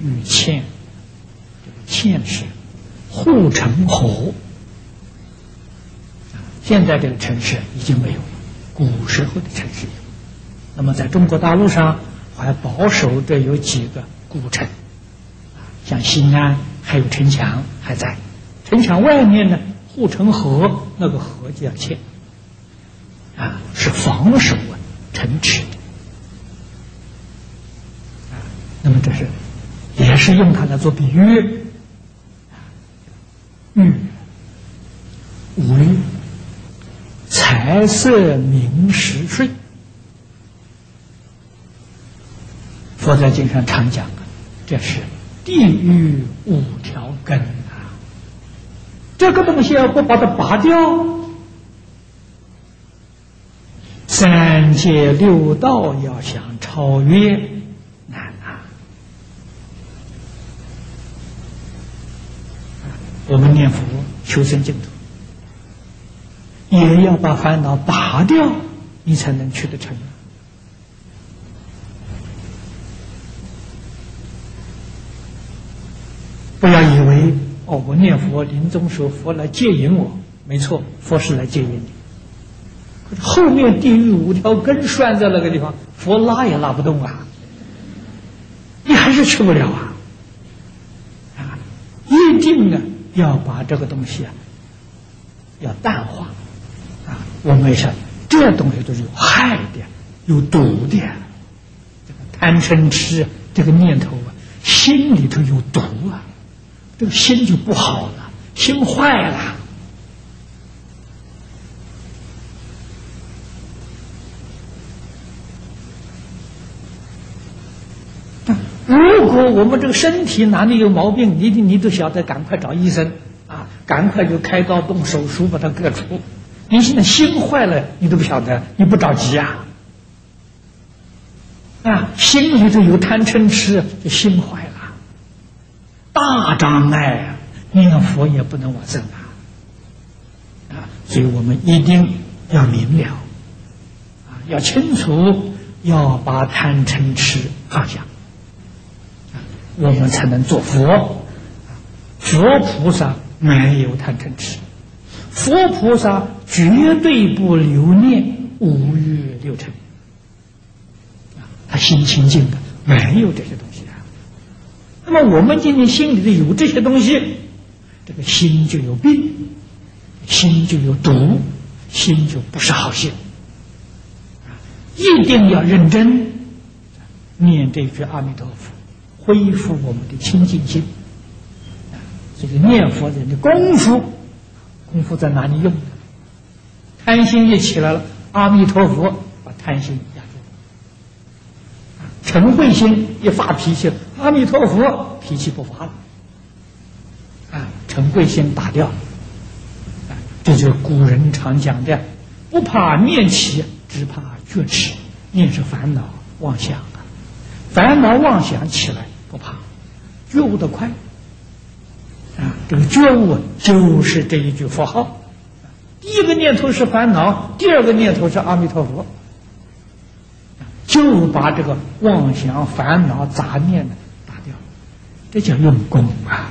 与欠，这个欠是护城河。现在这个城市已经没有了，古时候的城市有。那么在中国大陆上还保守着有几个古城，像西安还有城墙还在，城墙外面呢护城河那个河叫堑，啊是防守城池，啊那么这是也是用它来做比喻，玉为财色名食睡。佛在经上常讲，这是地狱五条根啊。这个东西要不把它拔掉，三界六道要想超越难啊。我们念佛求生净土，也要把烦恼拔掉，你才能去得成。不要以为哦，我念佛临终时佛来接引我，没错，佛是来接引你。可是后面地狱五条根拴在那个地方，佛拉也拉不动啊，你还是去不了啊！啊，一定啊要把这个东西啊要淡化啊。我们想，这东西都是有害的、有毒的，这个贪嗔痴这个念头啊，心里头有毒啊。这个心就不好了，心坏了。果我们这个身体哪里有毛病，你你都晓得，赶快找医生啊，赶快就开刀动手术把它割除。你现在心坏了，你都不晓得，你不着急啊？啊，心里头有贪嗔痴，就心坏了。大障碍啊！念佛也不能往生啊！啊，所以我们一定要明了啊，要清楚，要把贪嗔痴放下，我们才能做佛。佛菩萨没有贪嗔痴，佛菩萨绝对不留念五欲六尘，他心清净的，没有这些东西。那么我们今天心里头有这些东西，这个心就有病，心就有毒，心就不是好心。一定要认真念这句阿弥陀佛，恢复我们的清净心。这个念佛人的功夫，功夫在哪里用？贪心一起来了，阿弥陀佛把贪心压住。陈慧心一发脾气，阿弥陀佛脾气不发了，啊，陈慧心打掉，啊，这就是古人常讲的，不怕念起，只怕觉迟。念是烦恼妄想，烦恼妄想起来不怕，觉悟的快，啊，这个觉悟就是这一句佛号，第一个念头是烦恼，第二个念头是阿弥陀佛。就把这个妄想、烦恼、杂念呢打掉，这叫用功啊！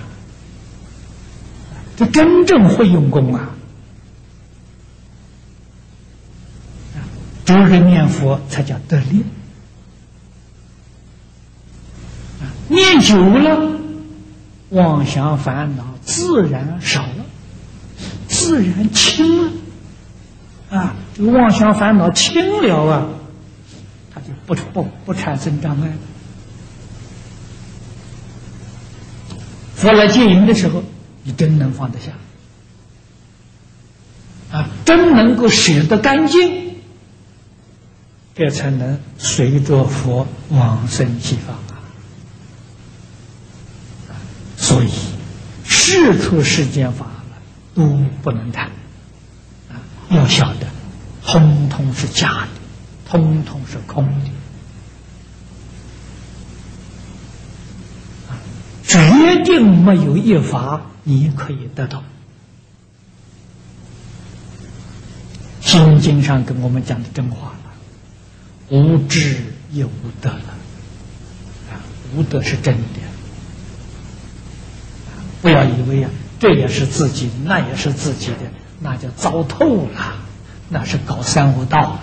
这真正会用功啊！这个念佛才叫得力。念久了，妄想、烦恼自然少了，自然轻了。啊，这个妄想、烦恼轻了啊！它就不不不产生障碍了。佛来接引的时候，你真能放得下啊，真能够舍得干净，这才能随着佛往生西方啊。所以，世出世间法都不能谈啊，要晓得，通通是假的，通通是空的。决定没有一法你可以得到。心经上跟我们讲的真话了，无智也无德了，啊，无德是真的，不要以为啊，这也是自己，那也是自己的，那就糟透了，那是搞三无道了。